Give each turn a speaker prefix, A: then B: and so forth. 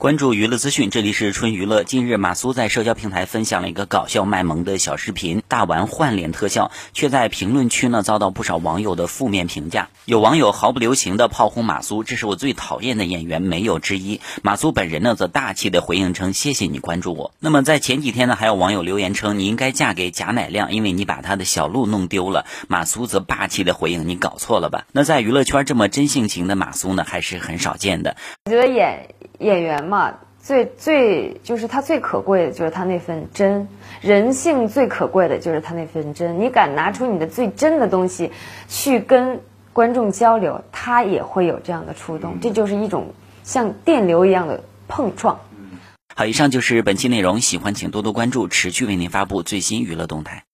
A: 关注娱乐资讯，这里是春娱乐。近日，马苏在社交平台分享了一个搞笑卖萌的小视频，大玩换脸特效，却在评论区呢遭到不少网友的负面评价。有网友毫不留情的炮轰马苏，这是我最讨厌的演员，没有之一。马苏本人呢则大气的回应称：“谢谢你关注我。”那么在前几天呢，还有网友留言称：“你应该嫁给贾乃亮，因为你把他的小鹿弄丢了。”马苏则霸气的回应：“你搞错了吧？”那在娱乐圈这么真性情的马苏呢，还是很少见的。
B: 我觉得演演员嘛，最最就是他最可贵的就是他那份真，人性最可贵的就是他那份真。你敢拿出你的最真的东西去跟观众交流，他也会有这样的触动。这就是一种像电流一样的碰撞。
A: 好，以上就是本期内容，喜欢请多多关注，持续为您发布最新娱乐动态。